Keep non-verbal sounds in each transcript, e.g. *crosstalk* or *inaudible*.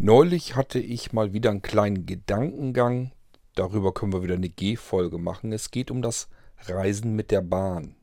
Neulich hatte ich mal wieder einen kleinen Gedankengang. Darüber können wir wieder eine G-Folge machen. Es geht um das Reisen mit der Bahn.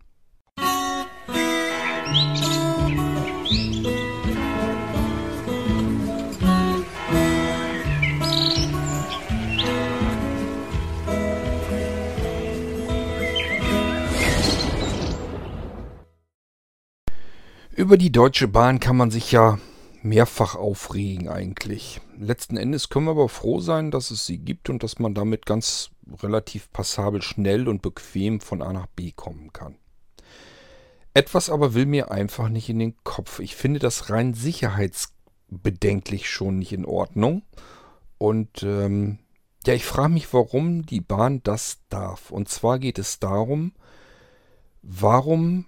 Über die Deutsche Bahn kann man sich ja mehrfach aufregen eigentlich. Letzten Endes können wir aber froh sein, dass es sie gibt und dass man damit ganz relativ passabel schnell und bequem von A nach B kommen kann. Etwas aber will mir einfach nicht in den Kopf. Ich finde das rein sicherheitsbedenklich schon nicht in Ordnung. Und ähm, ja, ich frage mich, warum die Bahn das darf. Und zwar geht es darum, warum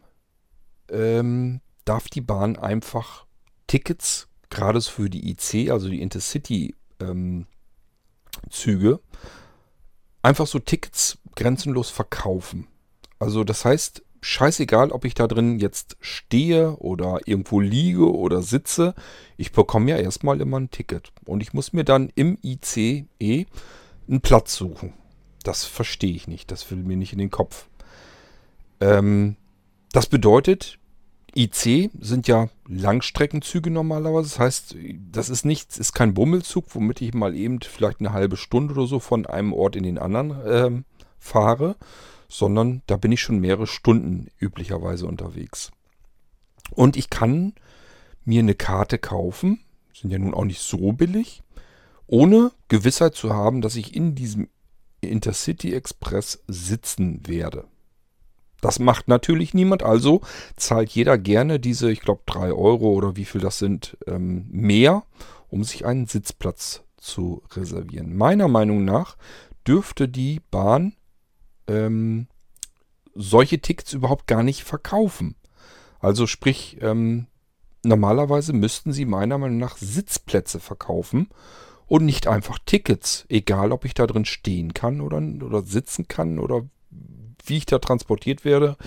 ähm, darf die Bahn einfach Tickets, gerade für die IC, also die Intercity-Züge, ähm, einfach so Tickets grenzenlos verkaufen. Also das heißt, scheißegal, ob ich da drin jetzt stehe oder irgendwo liege oder sitze, ich bekomme ja erstmal immer ein Ticket. Und ich muss mir dann im ICE einen Platz suchen. Das verstehe ich nicht. Das will mir nicht in den Kopf. Ähm, das bedeutet, IC sind ja Langstreckenzüge normalerweise. Das heißt, das ist nichts, ist kein Bummelzug, womit ich mal eben vielleicht eine halbe Stunde oder so von einem Ort in den anderen ähm, fahre, sondern da bin ich schon mehrere Stunden üblicherweise unterwegs. Und ich kann mir eine Karte kaufen, sind ja nun auch nicht so billig, ohne Gewissheit zu haben, dass ich in diesem Intercity Express sitzen werde. Das macht natürlich niemand, also zahlt jeder gerne diese, ich glaube, 3 Euro oder wie viel das sind, ähm, mehr, um sich einen Sitzplatz zu reservieren. Meiner Meinung nach dürfte die Bahn ähm, solche Tickets überhaupt gar nicht verkaufen. Also sprich, ähm, normalerweise müssten sie meiner Meinung nach Sitzplätze verkaufen und nicht einfach Tickets, egal ob ich da drin stehen kann oder, oder sitzen kann oder wie ich da transportiert werde,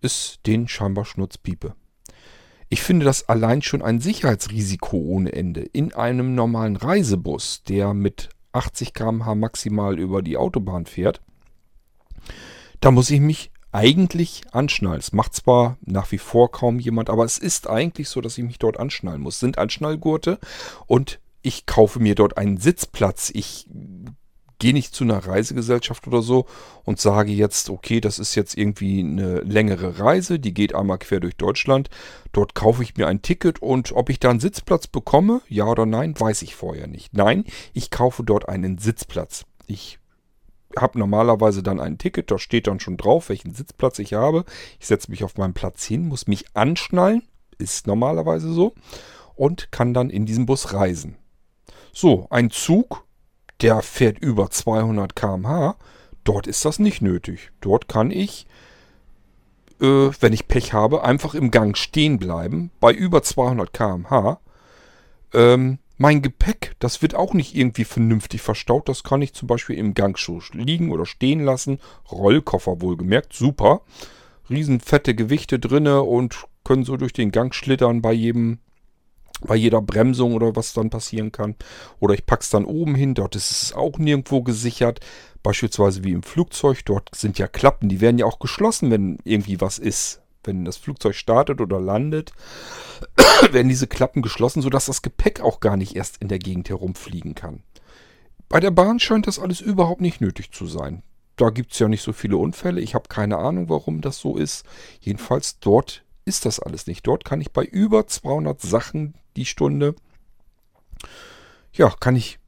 ist den scheinbar Schnurzpiepe. Ich finde das allein schon ein Sicherheitsrisiko ohne Ende. In einem normalen Reisebus, der mit 80 km/h maximal über die Autobahn fährt, da muss ich mich eigentlich anschnallen. Es macht zwar nach wie vor kaum jemand, aber es ist eigentlich so, dass ich mich dort anschnallen muss. Es sind Anschnallgurte und ich kaufe mir dort einen Sitzplatz. Ich gehe nicht zu einer Reisegesellschaft oder so und sage jetzt, okay, das ist jetzt irgendwie eine längere Reise, die geht einmal quer durch Deutschland. Dort kaufe ich mir ein Ticket und ob ich da einen Sitzplatz bekomme, ja oder nein, weiß ich vorher nicht. Nein, ich kaufe dort einen Sitzplatz. Ich habe normalerweise dann ein Ticket, da steht dann schon drauf, welchen Sitzplatz ich habe. Ich setze mich auf meinen Platz hin, muss mich anschnallen, ist normalerweise so, und kann dann in diesem Bus reisen. So, ein Zug der fährt über 200 km/h. Dort ist das nicht nötig. Dort kann ich, äh, wenn ich Pech habe, einfach im Gang stehen bleiben bei über 200 km/h. Ähm, mein Gepäck, das wird auch nicht irgendwie vernünftig verstaut. Das kann ich zum Beispiel im Gang liegen oder stehen lassen. Rollkoffer wohlgemerkt, super. Riesenfette Gewichte drinne und können so durch den Gang schlittern bei jedem bei jeder Bremsung oder was dann passieren kann. Oder ich packe es dann oben hin, dort ist es auch nirgendwo gesichert. Beispielsweise wie im Flugzeug, dort sind ja Klappen, die werden ja auch geschlossen, wenn irgendwie was ist. Wenn das Flugzeug startet oder landet, *coughs* werden diese Klappen geschlossen, sodass das Gepäck auch gar nicht erst in der Gegend herumfliegen kann. Bei der Bahn scheint das alles überhaupt nicht nötig zu sein. Da gibt es ja nicht so viele Unfälle. Ich habe keine Ahnung, warum das so ist. Jedenfalls dort ist das alles nicht. Dort kann ich bei über 200 Sachen die Stunde, ja, kann ich,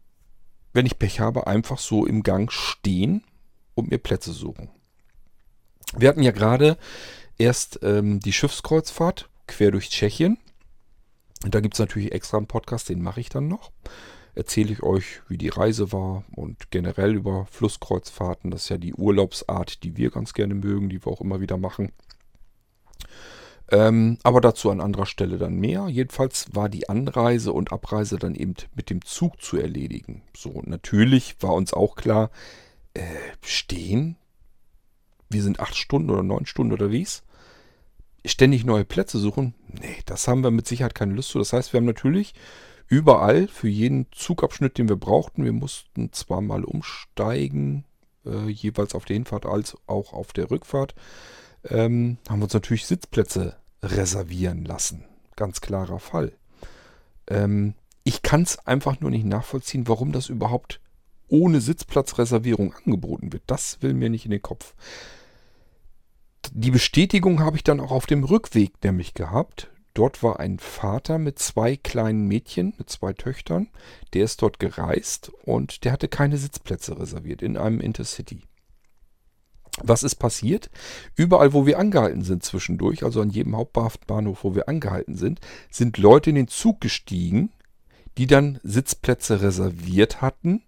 wenn ich Pech habe, einfach so im Gang stehen und mir Plätze suchen. Wir hatten ja gerade erst ähm, die Schiffskreuzfahrt quer durch Tschechien. da gibt es natürlich extra einen Podcast, den mache ich dann noch. Erzähle ich euch, wie die Reise war und generell über Flusskreuzfahrten. Das ist ja die Urlaubsart, die wir ganz gerne mögen, die wir auch immer wieder machen. Ähm, aber dazu an anderer Stelle dann mehr. Jedenfalls war die Anreise und Abreise dann eben mit dem Zug zu erledigen. So, natürlich war uns auch klar, äh, stehen, wir sind acht Stunden oder neun Stunden unterwegs, ständig neue Plätze suchen, nee, das haben wir mit Sicherheit keine Lust zu. Das heißt, wir haben natürlich überall für jeden Zugabschnitt, den wir brauchten. Wir mussten zweimal umsteigen, äh, jeweils auf der Hinfahrt als auch auf der Rückfahrt. Ähm, haben wir uns natürlich Sitzplätze reservieren lassen. Ganz klarer Fall. Ähm, ich kann es einfach nur nicht nachvollziehen, warum das überhaupt ohne Sitzplatzreservierung angeboten wird. Das will mir nicht in den Kopf. Die Bestätigung habe ich dann auch auf dem Rückweg nämlich gehabt. Dort war ein Vater mit zwei kleinen Mädchen, mit zwei Töchtern. Der ist dort gereist und der hatte keine Sitzplätze reserviert in einem Intercity. Was ist passiert? Überall, wo wir angehalten sind zwischendurch, also an jedem Hauptbahnhof, wo wir angehalten sind, sind Leute in den Zug gestiegen, die dann Sitzplätze reserviert hatten.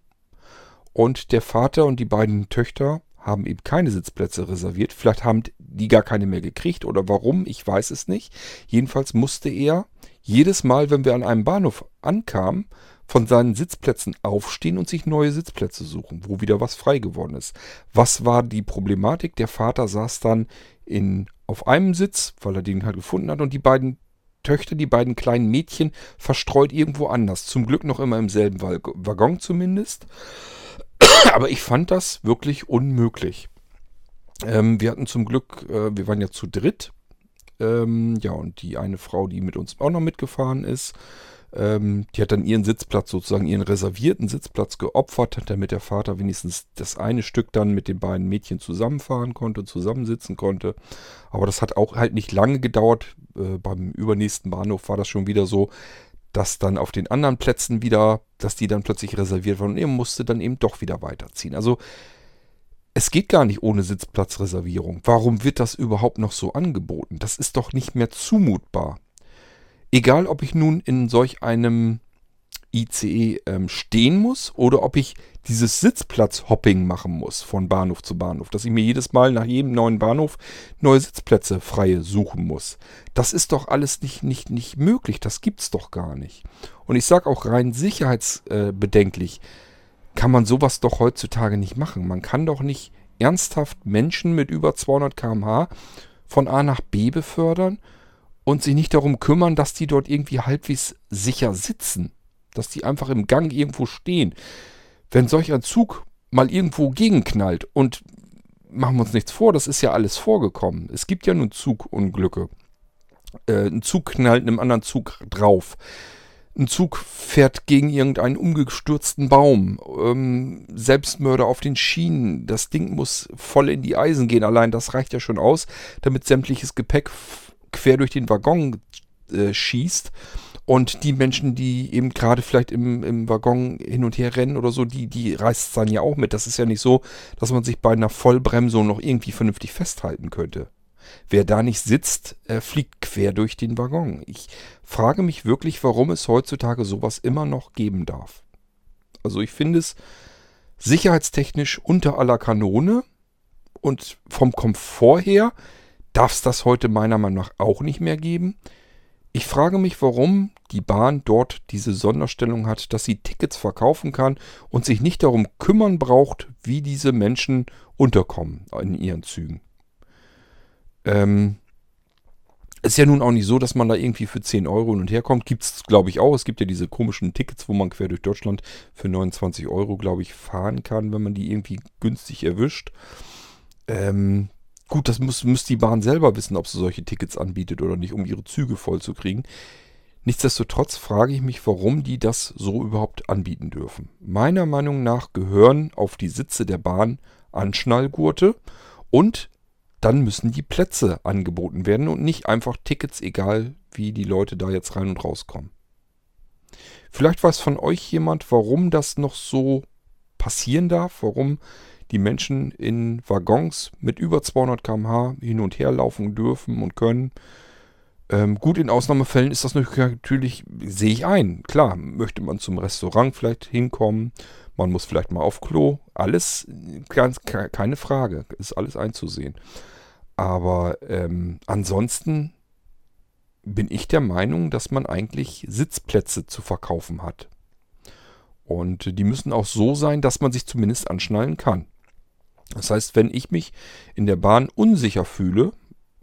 Und der Vater und die beiden Töchter haben eben keine Sitzplätze reserviert. Vielleicht haben die gar keine mehr gekriegt oder warum, ich weiß es nicht. Jedenfalls musste er jedes Mal, wenn wir an einem Bahnhof ankamen, von seinen Sitzplätzen aufstehen und sich neue Sitzplätze suchen, wo wieder was frei geworden ist. Was war die Problematik? Der Vater saß dann in, auf einem Sitz, weil er den halt gefunden hat, und die beiden Töchter, die beiden kleinen Mädchen, verstreut irgendwo anders. Zum Glück noch immer im selben Waggon zumindest. *clears throat* Aber ich fand das wirklich unmöglich. Ähm, wir hatten zum Glück, äh, wir waren ja zu dritt. Ähm, ja, und die eine Frau, die mit uns auch noch mitgefahren ist, ähm, die hat dann ihren Sitzplatz, sozusagen ihren reservierten Sitzplatz geopfert, damit der Vater wenigstens das eine Stück dann mit den beiden Mädchen zusammenfahren konnte, zusammensitzen konnte. Aber das hat auch halt nicht lange gedauert. Äh, beim übernächsten Bahnhof war das schon wieder so, dass dann auf den anderen Plätzen wieder, dass die dann plötzlich reserviert waren und er musste dann eben doch wieder weiterziehen. Also es geht gar nicht ohne Sitzplatzreservierung. Warum wird das überhaupt noch so angeboten? Das ist doch nicht mehr zumutbar. Egal, ob ich nun in solch einem ICE ähm, stehen muss oder ob ich dieses Sitzplatz-Hopping machen muss von Bahnhof zu Bahnhof, dass ich mir jedes Mal nach jedem neuen Bahnhof neue Sitzplätze freie suchen muss. Das ist doch alles nicht, nicht, nicht möglich, das gibt's doch gar nicht. Und ich sage auch rein sicherheitsbedenklich, äh, kann man sowas doch heutzutage nicht machen. Man kann doch nicht ernsthaft Menschen mit über 200 km/h von A nach B befördern und sich nicht darum kümmern, dass die dort irgendwie halbwegs sicher sitzen dass die einfach im Gang irgendwo stehen. Wenn solch ein Zug mal irgendwo gegenknallt und machen wir uns nichts vor, das ist ja alles vorgekommen. Es gibt ja nun Zugunglücke. Äh, ein Zug knallt einem anderen Zug drauf. Ein Zug fährt gegen irgendeinen umgestürzten Baum. Ähm, Selbstmörder auf den Schienen. Das Ding muss voll in die Eisen gehen. Allein das reicht ja schon aus, damit sämtliches Gepäck quer durch den Waggon äh, schießt. Und die Menschen, die eben gerade vielleicht im, im Waggon hin und her rennen oder so, die, die reißt es dann ja auch mit. Das ist ja nicht so, dass man sich bei einer Vollbremsung noch irgendwie vernünftig festhalten könnte. Wer da nicht sitzt, äh, fliegt quer durch den Waggon. Ich frage mich wirklich, warum es heutzutage sowas immer noch geben darf. Also ich finde es sicherheitstechnisch unter aller Kanone und vom Komfort her darf es das heute meiner Meinung nach auch nicht mehr geben. Ich frage mich, warum die Bahn dort diese Sonderstellung hat, dass sie Tickets verkaufen kann und sich nicht darum kümmern braucht, wie diese Menschen unterkommen in ihren Zügen. Ähm, ist ja nun auch nicht so, dass man da irgendwie für 10 Euro hin und her kommt. Gibt es, glaube ich, auch. Es gibt ja diese komischen Tickets, wo man quer durch Deutschland für 29 Euro, glaube ich, fahren kann, wenn man die irgendwie günstig erwischt. Ähm, Gut, das muss, muss die Bahn selber wissen, ob sie solche Tickets anbietet oder nicht, um ihre Züge voll zu kriegen. Nichtsdestotrotz frage ich mich, warum die das so überhaupt anbieten dürfen. Meiner Meinung nach gehören auf die Sitze der Bahn Anschnallgurte und dann müssen die Plätze angeboten werden und nicht einfach Tickets, egal wie die Leute da jetzt rein und rauskommen. Vielleicht weiß von euch jemand, warum das noch so passieren darf, warum die Menschen in Waggons mit über 200 km/h hin und her laufen dürfen und können. Ähm, gut, in Ausnahmefällen ist das natürlich, sehe ich ein. Klar, möchte man zum Restaurant vielleicht hinkommen, man muss vielleicht mal auf Klo. Alles, ganz, keine Frage, ist alles einzusehen. Aber ähm, ansonsten bin ich der Meinung, dass man eigentlich Sitzplätze zu verkaufen hat. Und die müssen auch so sein, dass man sich zumindest anschnallen kann. Das heißt, wenn ich mich in der Bahn unsicher fühle,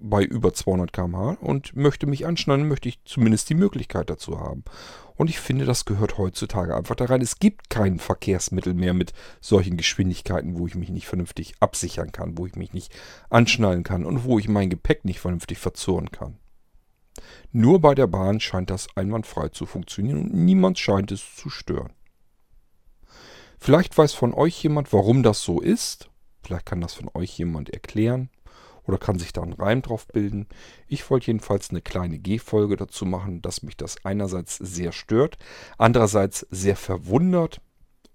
bei über 200 km/h und möchte mich anschnallen, möchte ich zumindest die Möglichkeit dazu haben. Und ich finde, das gehört heutzutage einfach da rein. Es gibt kein Verkehrsmittel mehr mit solchen Geschwindigkeiten, wo ich mich nicht vernünftig absichern kann, wo ich mich nicht anschnallen kann und wo ich mein Gepäck nicht vernünftig verzurren kann. Nur bei der Bahn scheint das einwandfrei zu funktionieren und niemand scheint es zu stören. Vielleicht weiß von euch jemand, warum das so ist. Vielleicht kann das von euch jemand erklären oder kann sich da einen Reim drauf bilden. Ich wollte jedenfalls eine kleine G-Folge dazu machen, dass mich das einerseits sehr stört, andererseits sehr verwundert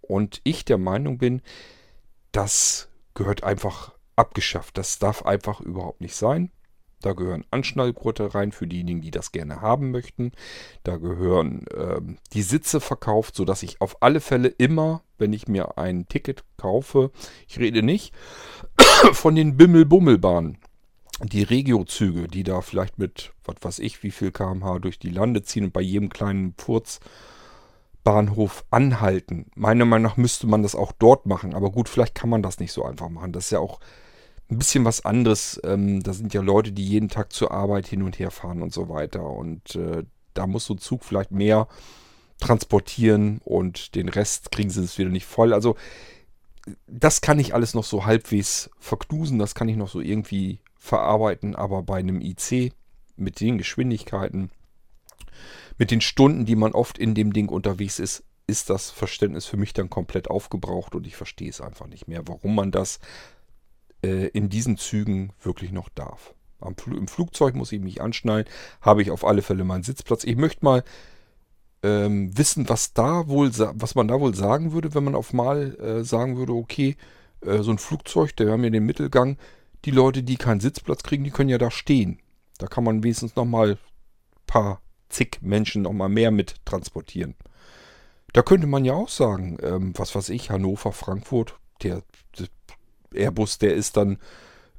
und ich der Meinung bin, das gehört einfach abgeschafft. Das darf einfach überhaupt nicht sein. Da gehören Anschnallgurte rein für diejenigen, die das gerne haben möchten. Da gehören ähm, die Sitze verkauft, sodass ich auf alle Fälle immer, wenn ich mir ein Ticket kaufe, ich rede nicht *coughs* von den Bimmel-Bummelbahnen. Die Regio-Züge, die da vielleicht mit, was weiß ich, wie viel kmh durch die Lande ziehen und bei jedem kleinen Furzbahnhof anhalten. Meiner Meinung nach müsste man das auch dort machen. Aber gut, vielleicht kann man das nicht so einfach machen. Das ist ja auch ein bisschen was anderes. Ähm, da sind ja Leute, die jeden Tag zur Arbeit hin und her fahren und so weiter. Und äh, da muss so ein Zug vielleicht mehr transportieren und den Rest kriegen sie es wieder nicht voll. Also das kann ich alles noch so halbwegs verknusen, das kann ich noch so irgendwie verarbeiten, aber bei einem IC mit den Geschwindigkeiten, mit den Stunden, die man oft in dem Ding unterwegs ist, ist das Verständnis für mich dann komplett aufgebraucht und ich verstehe es einfach nicht mehr, warum man das äh, in diesen Zügen wirklich noch darf. Am, Im Flugzeug muss ich mich anschnallen, habe ich auf alle Fälle meinen Sitzplatz. Ich möchte mal ähm, wissen, was da wohl, was man da wohl sagen würde, wenn man auf mal äh, sagen würde, okay, äh, so ein Flugzeug, der haben ja den Mittelgang, die Leute, die keinen Sitzplatz kriegen, die können ja da stehen. Da kann man wenigstens nochmal ein paar zig Menschen nochmal mehr mit transportieren. Da könnte man ja auch sagen, ähm, was weiß ich, Hannover, Frankfurt, der, der Airbus, der ist dann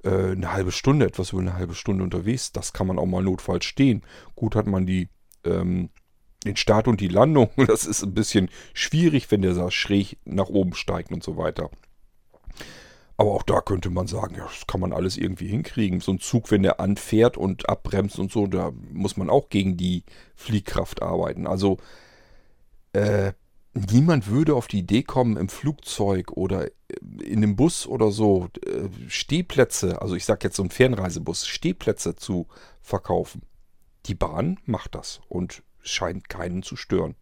äh, eine halbe Stunde, etwas über eine halbe Stunde unterwegs. Das kann man auch mal notfalls stehen. Gut hat man die ähm, den Start und die Landung. *laughs* Das ist ein bisschen schwierig, wenn der so schräg nach oben steigt und so weiter. Aber auch da könnte man sagen, ja, das kann man alles irgendwie hinkriegen. So ein Zug, wenn der anfährt und abbremst und so, da muss man auch gegen die Fliehkraft arbeiten. Also äh, niemand würde auf die Idee kommen, im Flugzeug oder in einem Bus oder so äh, Stehplätze, also ich sage jetzt so ein Fernreisebus, Stehplätze zu verkaufen. Die Bahn macht das und scheint keinen zu stören.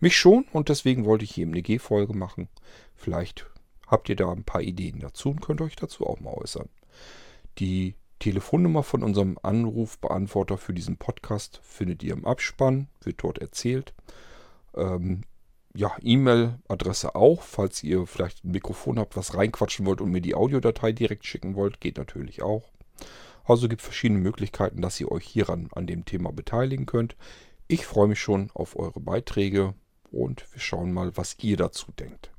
Mich schon und deswegen wollte ich hier eine G-Folge machen. Vielleicht habt ihr da ein paar Ideen dazu und könnt euch dazu auch mal äußern. Die Telefonnummer von unserem Anrufbeantworter für diesen Podcast findet ihr im Abspann, wird dort erzählt. Ähm, ja, E-Mail-Adresse auch, falls ihr vielleicht ein Mikrofon habt, was reinquatschen wollt und mir die Audiodatei direkt schicken wollt, geht natürlich auch. Also gibt verschiedene Möglichkeiten, dass ihr euch hieran an dem Thema beteiligen könnt. Ich freue mich schon auf eure Beiträge und wir schauen mal, was ihr dazu denkt.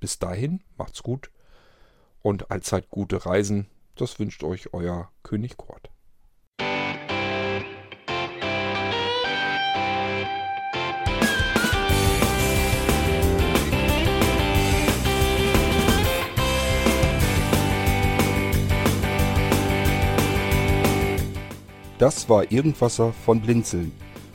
Bis dahin, macht's gut und allzeit gute Reisen. Das wünscht euch euer König Kurt. Das war Irgendwasser von Blinzeln.